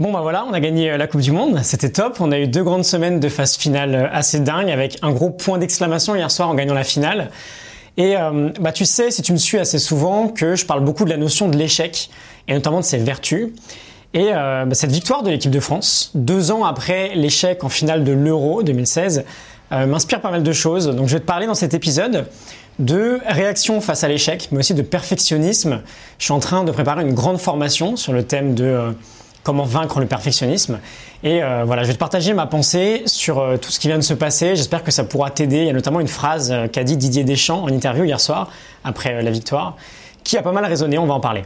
Bon bah voilà, on a gagné euh, la Coupe du Monde, c'était top. On a eu deux grandes semaines de phase finale euh, assez dingues avec un gros point d'exclamation hier soir en gagnant la finale. Et euh, bah tu sais, si tu me suis assez souvent, que je parle beaucoup de la notion de l'échec et notamment de ses vertus. Et bah, cette victoire de l'équipe de France, deux ans après l'échec en finale de l'Euro 2016, m'inspire pas mal de choses. Donc je vais te parler dans cet épisode de réaction face à l'échec, mais aussi de perfectionnisme. Je suis en train de préparer une grande formation sur le thème de comment vaincre le perfectionnisme. Et euh, voilà, je vais te partager ma pensée sur euh, tout ce qui vient de se passer. J'espère que ça pourra t'aider. Il y a notamment une phrase euh, qu'a dit Didier Deschamps en interview hier soir, après la victoire, qui a pas mal résonné. On va en parler.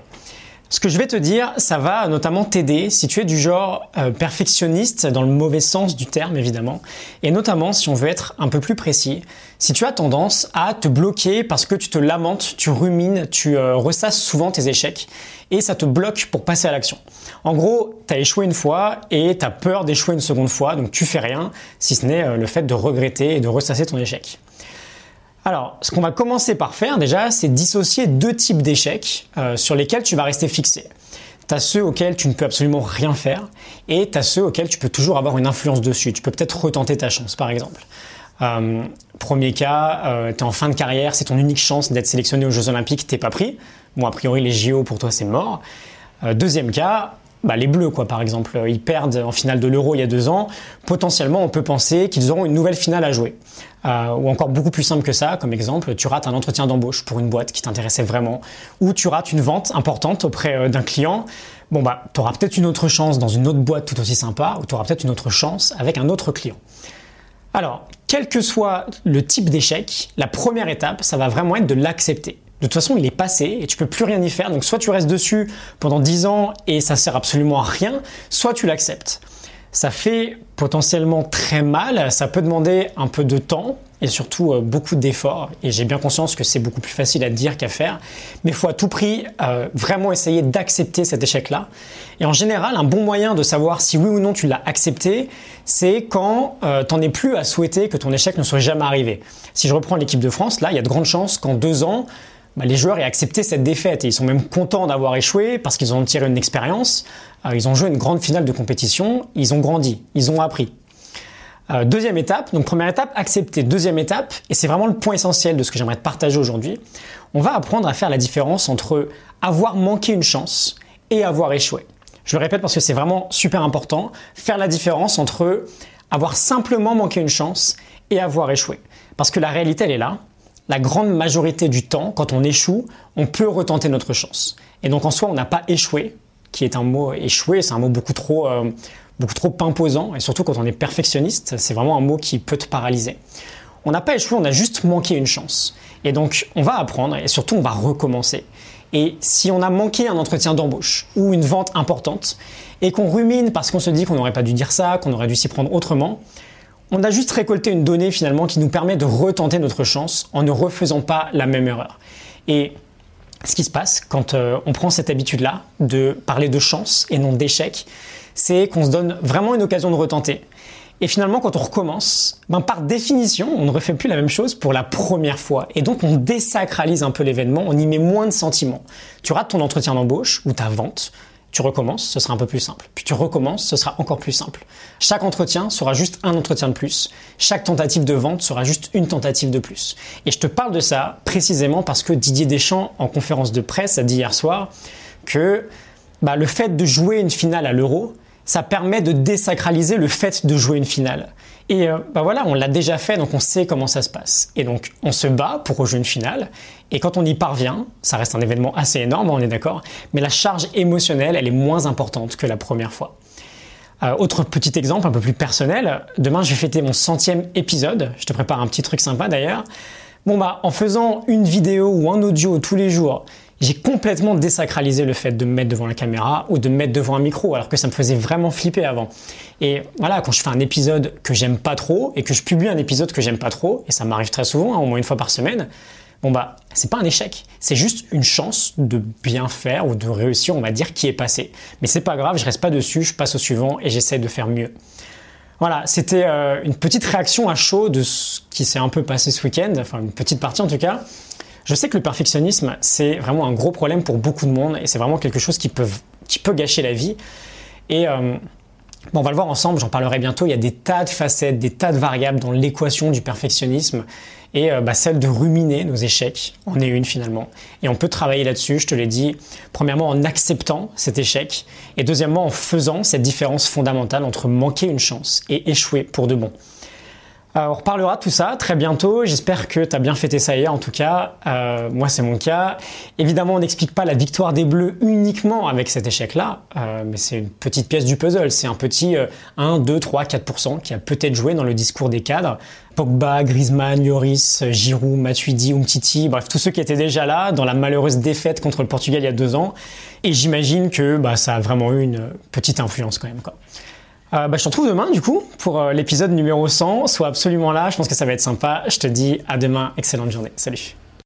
Ce que je vais te dire, ça va notamment t'aider si tu es du genre perfectionniste dans le mauvais sens du terme évidemment, et notamment si on veut être un peu plus précis, si tu as tendance à te bloquer parce que tu te lamentes, tu rumines, tu ressasses souvent tes échecs, et ça te bloque pour passer à l'action. En gros, tu as échoué une fois et tu as peur d'échouer une seconde fois, donc tu fais rien, si ce n'est euh, le fait de regretter et de ressasser ton échec. Alors, ce qu'on va commencer par faire déjà, c'est dissocier deux types d'échecs euh, sur lesquels tu vas rester fixé. Tu as ceux auxquels tu ne peux absolument rien faire et tu as ceux auxquels tu peux toujours avoir une influence dessus. Tu peux peut-être retenter ta chance, par exemple. Euh, premier cas, tu es en fin de carrière, c'est ton unique chance d'être sélectionné aux Jeux Olympiques, t'es pas pris. Bon, a priori, les JO pour toi, c'est mort. deuxième cas, bah, les Bleus, quoi, par exemple, ils perdent en finale de l'Euro il y a deux ans. Potentiellement, on peut penser qu'ils auront une nouvelle finale à jouer. Euh, ou encore beaucoup plus simple que ça, comme exemple, tu rates un entretien d'embauche pour une boîte qui t'intéressait vraiment, ou tu rates une vente importante auprès euh, d'un client. Bon bah, tu auras peut-être une autre chance dans une autre boîte tout aussi sympa, ou tu auras peut-être une autre chance avec un autre client. Alors, quel que soit le type d'échec, la première étape, ça va vraiment être de l'accepter. De toute façon, il est passé et tu peux plus rien y faire. Donc soit tu restes dessus pendant 10 ans et ça sert absolument à rien, soit tu l'acceptes. Ça fait potentiellement très mal, ça peut demander un peu de temps et surtout euh, beaucoup d'efforts. Et j'ai bien conscience que c'est beaucoup plus facile à dire qu'à faire. Mais il faut à tout prix euh, vraiment essayer d'accepter cet échec-là. Et en général, un bon moyen de savoir si oui ou non tu l'as accepté, c'est quand euh, tu n'en es plus à souhaiter que ton échec ne soit jamais arrivé. Si je reprends l'équipe de France, là, il y a de grandes chances qu'en deux ans, bah, les joueurs aient accepté cette défaite et ils sont même contents d'avoir échoué parce qu'ils ont tiré une expérience. Euh, ils ont joué une grande finale de compétition, ils ont grandi, ils ont appris. Euh, deuxième étape, donc première étape, accepter. Deuxième étape, et c'est vraiment le point essentiel de ce que j'aimerais te partager aujourd'hui, on va apprendre à faire la différence entre avoir manqué une chance et avoir échoué. Je le répète parce que c'est vraiment super important, faire la différence entre avoir simplement manqué une chance et avoir échoué. Parce que la réalité, elle est là, la grande majorité du temps, quand on échoue, on peut retenter notre chance. Et donc en soi, on n'a pas échoué, qui est un mot échoué, c'est un mot beaucoup trop, euh, beaucoup trop imposant, et surtout quand on est perfectionniste, c'est vraiment un mot qui peut te paralyser. On n'a pas échoué, on a juste manqué une chance. Et donc on va apprendre, et surtout on va recommencer. Et si on a manqué un entretien d'embauche ou une vente importante, et qu'on rumine parce qu'on se dit qu'on n'aurait pas dû dire ça, qu'on aurait dû s'y prendre autrement, on a juste récolté une donnée finalement qui nous permet de retenter notre chance en ne refaisant pas la même erreur. Et ce qui se passe quand euh, on prend cette habitude-là de parler de chance et non d'échec, c'est qu'on se donne vraiment une occasion de retenter. Et finalement, quand on recommence, ben par définition, on ne refait plus la même chose pour la première fois. Et donc, on désacralise un peu l'événement, on y met moins de sentiments. Tu rates ton entretien d'embauche ou ta vente, tu recommences, ce sera un peu plus simple. Puis tu recommences, ce sera encore plus simple. Chaque entretien sera juste un entretien de plus. Chaque tentative de vente sera juste une tentative de plus. Et je te parle de ça précisément parce que Didier Deschamps, en conférence de presse, a dit hier soir que bah, le fait de jouer une finale à l'euro, ça permet de désacraliser le fait de jouer une finale. Et euh, bah voilà, on l'a déjà fait, donc on sait comment ça se passe. Et donc on se bat pour rejouer une finale, et quand on y parvient, ça reste un événement assez énorme, on est d'accord, mais la charge émotionnelle, elle est moins importante que la première fois. Euh, autre petit exemple un peu plus personnel, demain je vais fêter mon centième épisode, je te prépare un petit truc sympa d'ailleurs. Bon bah en faisant une vidéo ou un audio tous les jours, j'ai complètement désacralisé le fait de me mettre devant la caméra ou de me mettre devant un micro, alors que ça me faisait vraiment flipper avant. Et voilà, quand je fais un épisode que j'aime pas trop et que je publie un épisode que j'aime pas trop, et ça m'arrive très souvent, hein, au moins une fois par semaine, bon bah c'est pas un échec, c'est juste une chance de bien faire ou de réussir, on va dire, qui est passé. Mais c'est pas grave, je reste pas dessus, je passe au suivant et j'essaie de faire mieux. Voilà, c'était euh, une petite réaction à chaud de ce qui s'est un peu passé ce week-end, enfin une petite partie en tout cas. Je sais que le perfectionnisme, c'est vraiment un gros problème pour beaucoup de monde et c'est vraiment quelque chose qui peut, qui peut gâcher la vie. Et Bon, on va le voir ensemble, j'en parlerai bientôt. Il y a des tas de facettes, des tas de variables dans l'équation du perfectionnisme. Et euh, bah, celle de ruminer nos échecs en est une finalement. Et on peut travailler là-dessus, je te l'ai dit, premièrement en acceptant cet échec, et deuxièmement en faisant cette différence fondamentale entre manquer une chance et échouer pour de bon. Euh, on reparlera de tout ça très bientôt. J'espère que tu as bien fêté ça hier. En tout cas, euh, moi c'est mon cas. Évidemment, on n'explique pas la victoire des Bleus uniquement avec cet échec-là, euh, mais c'est une petite pièce du puzzle. C'est un petit 1, 2, 3, 4% qui a peut-être joué dans le discours des cadres. Pogba, Griezmann, Lloris, Giroud, Matuidi, Umtiti, bref, tous ceux qui étaient déjà là dans la malheureuse défaite contre le Portugal il y a deux ans. Et j'imagine que bah, ça a vraiment eu une petite influence quand même. Quoi. Euh, bah, je te retrouve demain du coup pour euh, l'épisode numéro 100. Sois absolument là, je pense que ça va être sympa. Je te dis à demain, excellente journée. Salut